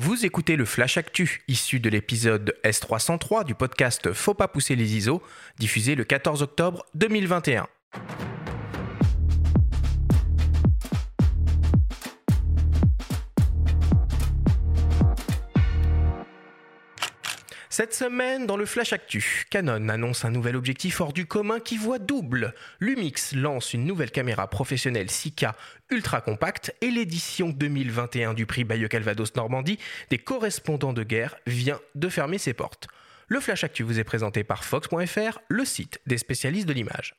Vous écoutez le Flash Actu, issu de l'épisode S303 du podcast Faut pas pousser les ISO, diffusé le 14 octobre 2021. Cette semaine, dans le Flash Actu, Canon annonce un nouvel objectif hors du commun qui voit double. Lumix lance une nouvelle caméra professionnelle 6K ultra compacte et l'édition 2021 du prix Bayeux Calvados Normandie des correspondants de guerre vient de fermer ses portes. Le Flash Actu vous est présenté par Fox.fr, le site des spécialistes de l'image.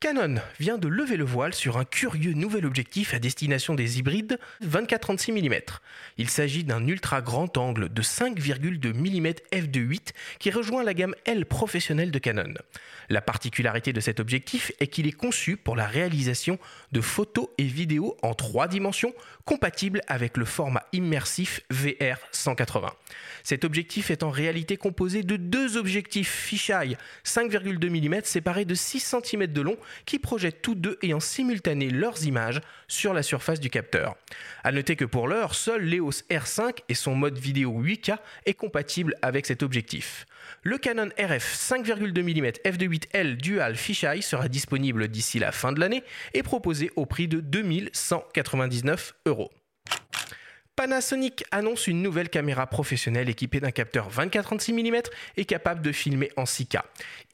Canon vient de lever le voile sur un curieux nouvel objectif à destination des hybrides 24-36 mm. Il s'agit d'un ultra grand angle de 5,2 mm f2.8 qui rejoint la gamme L professionnelle de Canon. La particularité de cet objectif est qu'il est conçu pour la réalisation de photos et vidéos en trois dimensions compatibles avec le format immersif VR 180. Cet objectif est en réalité composé de deux objectifs fisheye 5,2 mm séparés de 6 cm de long qui projettent tous deux en simultané leurs images sur la surface du capteur. A noter que pour l'heure, seul l'EOS R5 et son mode vidéo 8K est compatible avec cet objectif. Le Canon RF 5,2 mm f2.8L Dual Fisheye sera disponible d'ici la fin de l'année et proposé au prix de 2199 euros. Panasonic annonce une nouvelle caméra professionnelle équipée d'un capteur 24-36 mm et capable de filmer en 6K.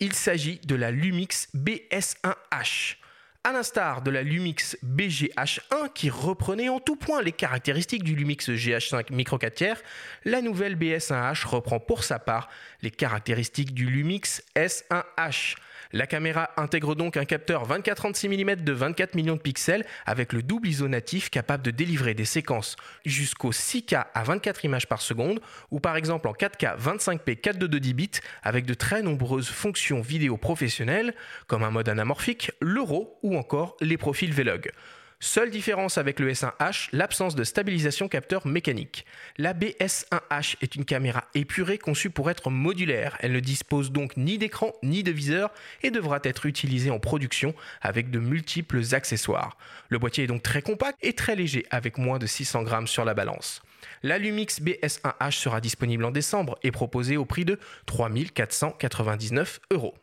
Il s'agit de la Lumix BS1H. À l'instar de la Lumix BGH1 qui reprenait en tout point les caractéristiques du Lumix GH5 micro 4 tiers, la nouvelle BS1H reprend pour sa part les caractéristiques du Lumix S1H. La caméra intègre donc un capteur 24-36 mm de 24 millions de pixels avec le double ISO natif capable de délivrer des séquences jusqu'au 6K à 24 images par seconde ou par exemple en 4K 25p 422 bits avec de très nombreuses fonctions vidéo professionnelles comme un mode anamorphique, l'euro ou encore les profils Vlog. Seule différence avec le S1H, l'absence de stabilisation capteur mécanique. La BS1H est une caméra épurée conçue pour être modulaire. Elle ne dispose donc ni d'écran ni de viseur et devra être utilisée en production avec de multiples accessoires. Le boîtier est donc très compact et très léger avec moins de 600 grammes sur la balance. La Lumix BS1H sera disponible en décembre et proposée au prix de 3499 euros.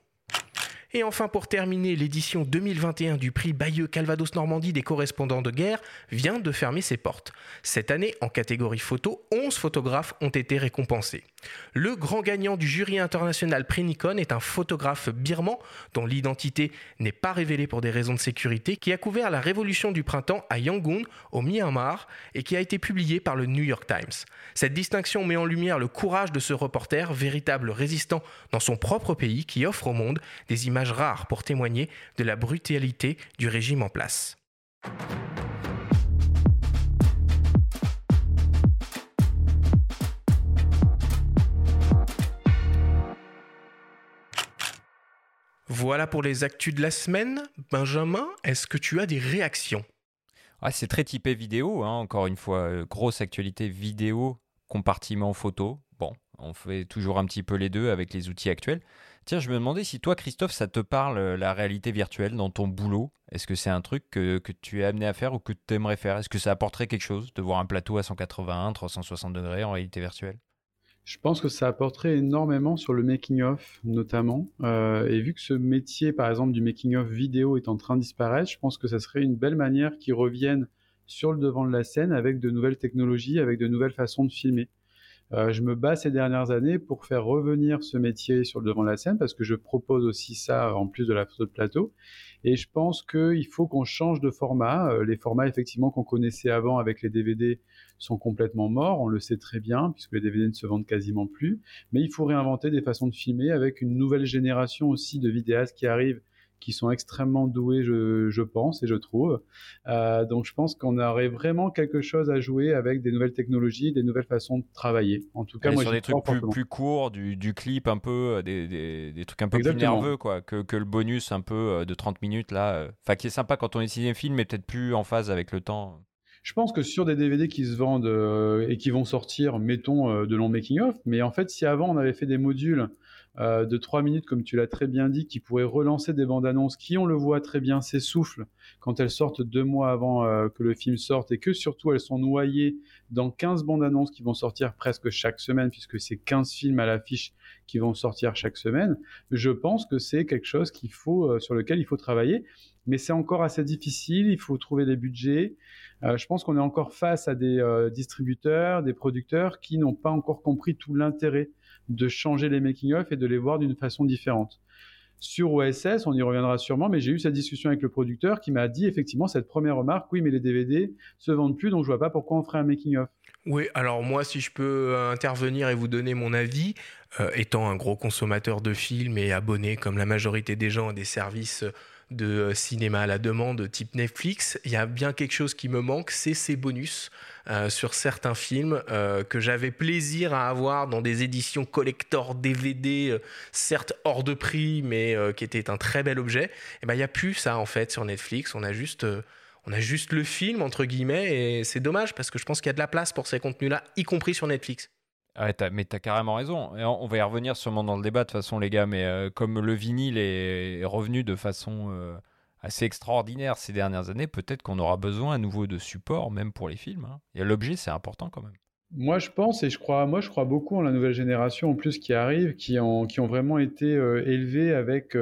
Et enfin, pour terminer, l'édition 2021 du prix Bayeux Calvados Normandie des correspondants de guerre vient de fermer ses portes. Cette année, en catégorie photo, 11 photographes ont été récompensés. Le grand gagnant du jury international prix Nikon est un photographe birman dont l'identité n'est pas révélée pour des raisons de sécurité, qui a couvert la révolution du printemps à Yangon, au Myanmar, et qui a été publié par le New York Times. Cette distinction met en lumière le courage de ce reporter, véritable résistant dans son propre pays, qui offre au monde des images rare pour témoigner de la brutalité du régime en place. Voilà pour les actus de la semaine. Benjamin, est-ce que tu as des réactions? Ah, C'est très typé vidéo, hein, encore une fois. Euh, grosse actualité vidéo, compartiment photo. On fait toujours un petit peu les deux avec les outils actuels. Tiens, je me demandais si toi, Christophe, ça te parle euh, la réalité virtuelle dans ton boulot? Est-ce que c'est un truc que, tu es amené à faire ou que tu aimerais faire? Est-ce que ça apporterait quelque chose de voir un plateau à 181, 360 degrés en réalité virtuelle? Je pense que ça apporterait énormément sur le making-of, notamment. Euh, et vu que ce métier, par exemple, du making-of vidéo est en train de disparaître, je pense que ça serait une belle manière qu'ils reviennent sur le devant de la scène avec de nouvelles technologies, avec de nouvelles façons de filmer. Euh, je me bats ces dernières années pour faire revenir ce métier sur le devant de la scène parce que je propose aussi ça en plus de la photo de plateau. Et je pense qu'il faut qu'on change de format. Euh, les formats effectivement qu'on connaissait avant avec les DVD sont complètement morts, on le sait très bien puisque les DVD ne se vendent quasiment plus. Mais il faut réinventer des façons de filmer avec une nouvelle génération aussi de vidéastes qui arrivent qui sont extrêmement doués, je, pense et je trouve. Euh, donc je pense qu'on aurait vraiment quelque chose à jouer avec des nouvelles technologies, des nouvelles façons de travailler. En tout cas, moi, sur des trucs plus, courts, du, clip un peu, euh, des, trucs un peu plus nerveux, quoi, que, le bonus un peu euh, de 30 minutes là. Enfin, qui est sympa quand on est cinéphile, mais peut-être plus en phase avec le temps. Je pense que sur des DVD qui se vendent et qui vont sortir, mettons de long making of, mais en fait, si avant on avait fait des modules euh, de 3 minutes, comme tu l'as très bien dit, qui pourraient relancer des bandes annonces qui, on le voit très bien, s'essoufflent quand elles sortent deux mois avant euh, que le film sorte et que surtout elles sont noyées dans 15 bandes annonces qui vont sortir presque chaque semaine, puisque c'est 15 films à l'affiche qui vont sortir chaque semaine, je pense que c'est quelque chose qu'il faut, euh, sur lequel il faut travailler. Mais c'est encore assez difficile, il faut trouver des budgets. Je pense qu'on est encore face à des distributeurs, des producteurs qui n'ont pas encore compris tout l'intérêt de changer les making-of et de les voir d'une façon différente. Sur OSS, on y reviendra sûrement, mais j'ai eu cette discussion avec le producteur qui m'a dit effectivement cette première remarque, oui, mais les DVD se vendent plus, donc je vois pas pourquoi on ferait un making-of. Oui, alors moi, si je peux euh, intervenir et vous donner mon avis, euh, étant un gros consommateur de films et abonné comme la majorité des gens à des services de euh, cinéma à la demande type Netflix, il y a bien quelque chose qui me manque, c'est ces bonus euh, sur certains films euh, que j'avais plaisir à avoir dans des éditions collector DVD, certes hors de prix, mais qui étaient un très bel objet. Et ben il n'y a plus ça en fait sur Netflix. On a juste on a juste le film entre guillemets et c'est dommage parce que je pense qu'il y a de la place pour ces contenus-là, y compris sur Netflix. Ah ouais, mais t'as carrément raison. on, va y revenir sûrement dans le débat de toute façon, les gars. Mais euh, comme le vinyle est, revenu de façon euh, assez extraordinaire ces dernières années, peut-être qu'on aura besoin à nouveau de support, même pour les films. Hein. Et l'objet, c'est important quand même. Moi, je pense et je crois, moi, je crois beaucoup en la nouvelle génération en plus qui arrive, qui ont, vraiment été euh, élevés avec.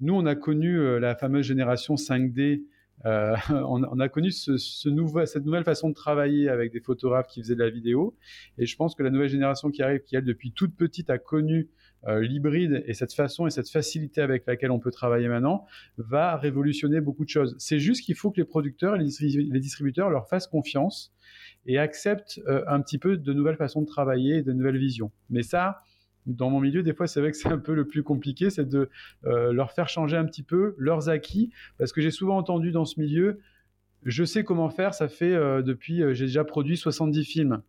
nous, on a connu la fameuse génération 5D euh, on, a connu ce, cette nouvelle façon de travailler avec des photographes qui faisaient de la vidéo. Et je pense que la nouvelle génération qui arrive, qui elle depuis toute petite a connu euh, l'hybride et cette façon et cette facilité avec laquelle on peut travailler maintenant, va révolutionner beaucoup de choses. C'est juste qu'il faut que les producteurs et les, distributeurs leur fassent confiance et acceptent euh, un petit peu de nouvelles façons de travailler et de nouvelles visions. Mais ça, dans mon milieu, des fois, c'est vrai que c'est un peu le plus compliqué, c'est de euh, leur faire changer un petit peu leurs acquis, parce que j'ai souvent entendu dans ce milieu, je sais comment faire, ça fait euh, depuis, euh, j'ai déjà produit 70 films.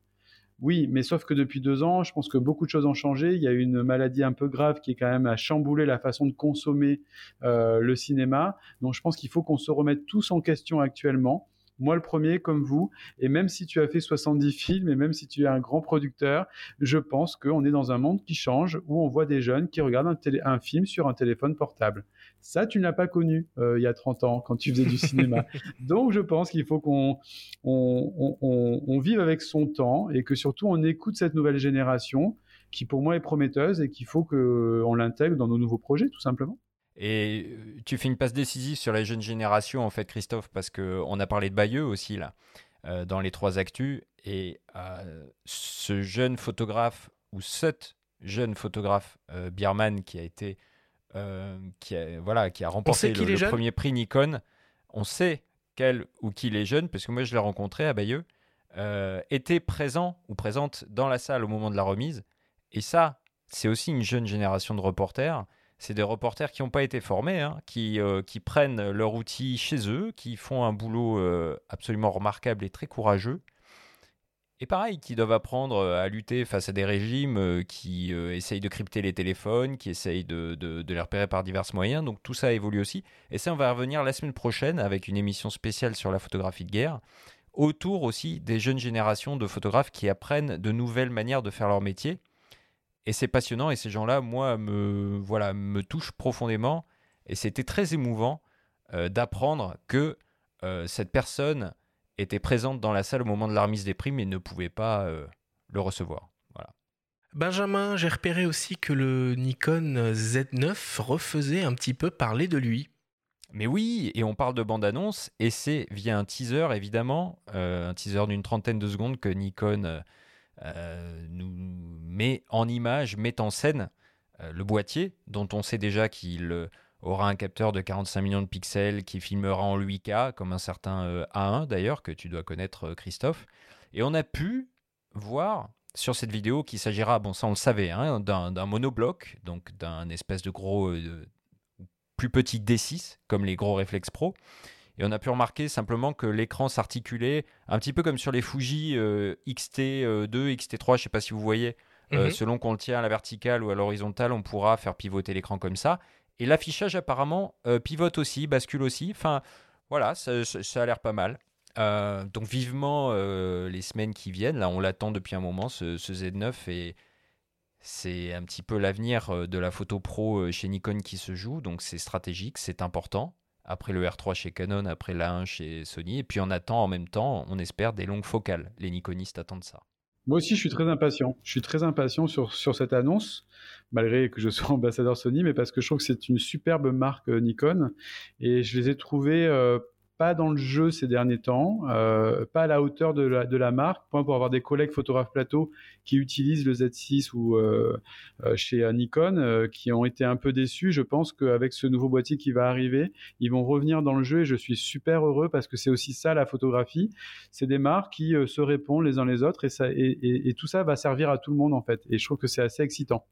Oui, mais sauf que depuis deux ans, je pense que beaucoup de choses ont changé. Il y a une maladie un peu grave qui est quand même à chambouler la façon de consommer le cinéma. Donc je pense qu'il faut qu'on se remette tous en question actuellement moi le premier comme vous, et même si tu as fait 70 films, et même si tu es un grand producteur, je pense qu'on est dans un monde qui change, où on voit des jeunes qui regardent un, film sur un téléphone portable. Ça, tu ne l'as pas connu euh, il y a 30 ans, quand tu faisais du cinéma. Donc je pense qu'il faut qu'on on, vive avec son temps, et que surtout on écoute cette nouvelle génération, qui pour moi est prometteuse, et qu'il faut qu'on l'intègre dans nos nouveaux projets, tout simplement. Et euh, tu fais une passe décisive sur la jeune génération, en fait, Christophe, parce qu'on a parlé de Bayeux aussi, là, euh, dans les trois actus. Et euh, ce jeune photographe, ou cette jeune photographe, Bierman, qui a été. qui, a, voilà, qui a remporté le, premier prix Nikon, on sait quel ou qui est jeune, parce que moi je l'ai rencontré à Bayeux, était présent ou présente dans la salle au moment de la remise. Et ça, c'est aussi une jeune génération de reporters c'est des reporters qui n'ont pas été formés, hein, qui, euh, qui, prennent leur outil chez eux, qui font un boulot euh, absolument remarquable et très courageux. Et pareil, qui doivent apprendre euh, à lutter face à des régimes qui essayent de crypter les téléphones, qui essayent de, de, de, les repérer par divers moyens. Donc tout ça évolue aussi. Et ça, on va revenir la semaine prochaine avec une émission spéciale sur la photographie de guerre, autour aussi des jeunes générations de photographes qui apprennent de nouvelles manières de faire leur métier et c'est passionnant et ces gens-là, moi, me, voilà, me touchent profondément. Et c'était très émouvant euh, d'apprendre que euh, cette personne était présente dans la salle au moment de la remise des prix, mais ne pouvait pas euh, le recevoir. Voilà. Benjamin, j'ai repéré aussi que le Nikon Z9 refaisait un petit peu parler de lui. Mais oui, et on parle de bande-annonce, et c'est via un teaser, évidemment, un teaser d'une trentaine de secondes que Nikon nous met en image, met en scène euh, le boîtier, dont on sait déjà qu'il euh, aura un capteur de 45 millions de pixels qui filmera en 8K, comme un certain A1 d'ailleurs, que tu dois connaître Christophe. Et on a pu voir sur cette vidéo qu'il s'agira, bon ça on le savait, hein, d'un monobloc, donc d'un espèce de gros, plus petit D6, comme les gros réflexes pro, et on a pu remarquer simplement que l'écran s'articulait un petit peu comme sur les Fuji XT2, XT3, je ne sais pas si vous voyez. Euh, mhm. selon qu'on le tient à la verticale ou à l'horizontale, on pourra faire pivoter l'écran comme ça. Et l'affichage apparemment euh, pivote aussi, bascule aussi. Enfin, voilà, ça, a l'air pas mal. Euh, donc vivement les semaines qui viennent. Là, on l'attend depuis un moment, ce, ce Z9. Et c'est un petit peu l'avenir de la photo pro chez Nikon qui se joue. Donc c'est stratégique, c'est important. Après le R3 chez Canon, après l'A1 chez Sony, et puis on attend en même temps, on espère, des longues focales. Les Nikonistes attendent ça. Moi aussi, je suis très impatient. Je suis très impatient sur, sur cette annonce, malgré que je sois ambassadeur Sony, mais parce que je trouve que c'est une superbe marque euh, Nikon. Et je les ai trouvés euh, pas dans le jeu ces derniers temps, euh, pas à la hauteur de la, marque. Pour avoir des collègues photographes plateau qui utilisent le Z6 ou euh, euh, chez Nikon, qui ont été un peu déçus. Je pense qu'avec ce nouveau boîtier qui va arriver, ils vont revenir dans le jeu et je suis super heureux parce que c'est aussi ça la photographie. C'est des marques qui se répondent les uns les autres et, et, et, tout ça va servir à tout le monde en fait. Et je trouve que c'est assez excitant.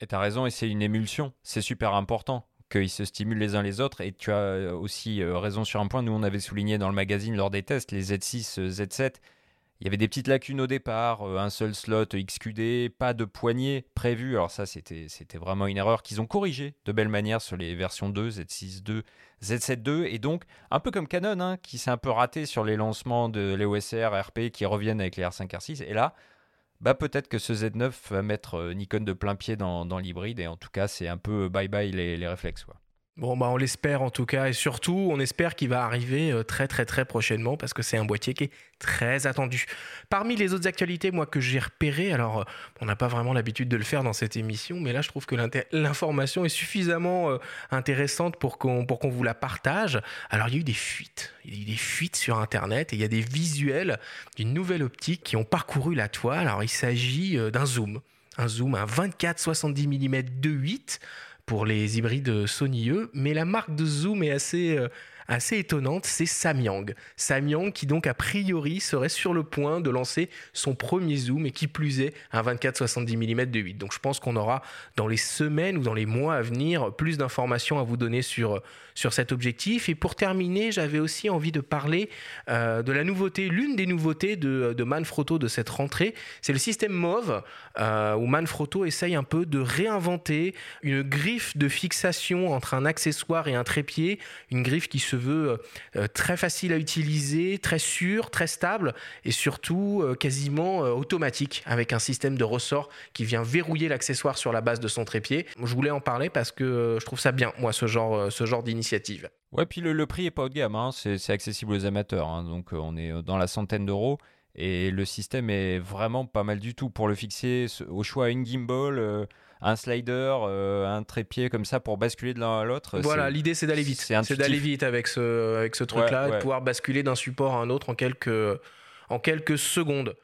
Et tu as raison, et c'est une émulsion. C'est super important qu'ils se stimulent les uns les autres. Et tu as euh, aussi euh, raison sur un point. Nous, on avait souligné dans le magazine lors des tests, les Z6, euh, Z7, il y avait des petites lacunes au départ, un seul slot XQD, pas de poignée prévu. Alors ça, c'était vraiment une erreur qu'ils ont corrigée de belle manière sur les versions 2, Z6 2, Z7 2. Et donc, un peu comme Canon, hein, qui s'est un peu raté sur les lancements de l'EOSR, RP, qui reviennent avec les R5, R6. Et là, bah peut-être que ce Z9 va mettre euh, Nikon de plein pied dans, l'hybride et en tout cas c'est un peu bye bye les, les réflexes. Quoi. Bon, bah on l'espère en tout cas, et surtout, on espère qu'il va arriver euh, très très très prochainement parce que c'est un boîtier qui est très attendu. Parmi les autres actualités, moi, que j'ai repérées, alors euh, on n'a pas vraiment l'habitude de le faire dans cette émission, mais là, je trouve que l'information est suffisamment euh, intéressante pour qu'on vous la partage. Alors, il y a eu des fuites, il y a eu des fuites sur Internet et il y a des visuels d'une nouvelle optique qui ont parcouru la toile. Alors, il s'agit d'un zoom, un zoom, un 24-70 mm 2.8 pour les hybrides Sony E, mais la marque de zoom est assez, euh, assez étonnante, c'est Samyang. Samyang qui donc a priori serait sur le point de lancer son premier zoom et qui plus est un 24-70 mm de 8. Donc je pense qu'on aura dans les semaines ou dans les mois à venir plus d'informations à vous donner sur, sur cet objectif. Et pour terminer, j'avais aussi envie de parler euh, de la nouveauté, l'une des nouveautés de, Manfrotto de cette rentrée, c'est le système MOV, euh, où Manfrotto essaye un peu de réinventer une griffe de fixation entre un accessoire et un trépied, une griffe qui se veut euh, très facile à utiliser, très sûre, très stable et surtout quasiment automatique avec un système de ressort qui vient verrouiller l'accessoire sur la base de son trépied. Je voulais en parler parce que je trouve ça bien, moi, ce genre, ce genre d'initiative Ouais, puis le, prix est pas haut de gamme, hein. c'est accessible aux amateurs, hein. donc euh, on est euh, dans la centaine d'euros. Et le système est vraiment pas mal du tout pour le fixer au choix une gimbal, euh, un slider, un trépied comme ça pour basculer de l'un à l'autre. Voilà, l'idée c'est d'aller vite. C'est d'aller vite avec ce, avec ce truc-là, de pouvoir basculer d'un support à un autre en quelques, en quelques secondes.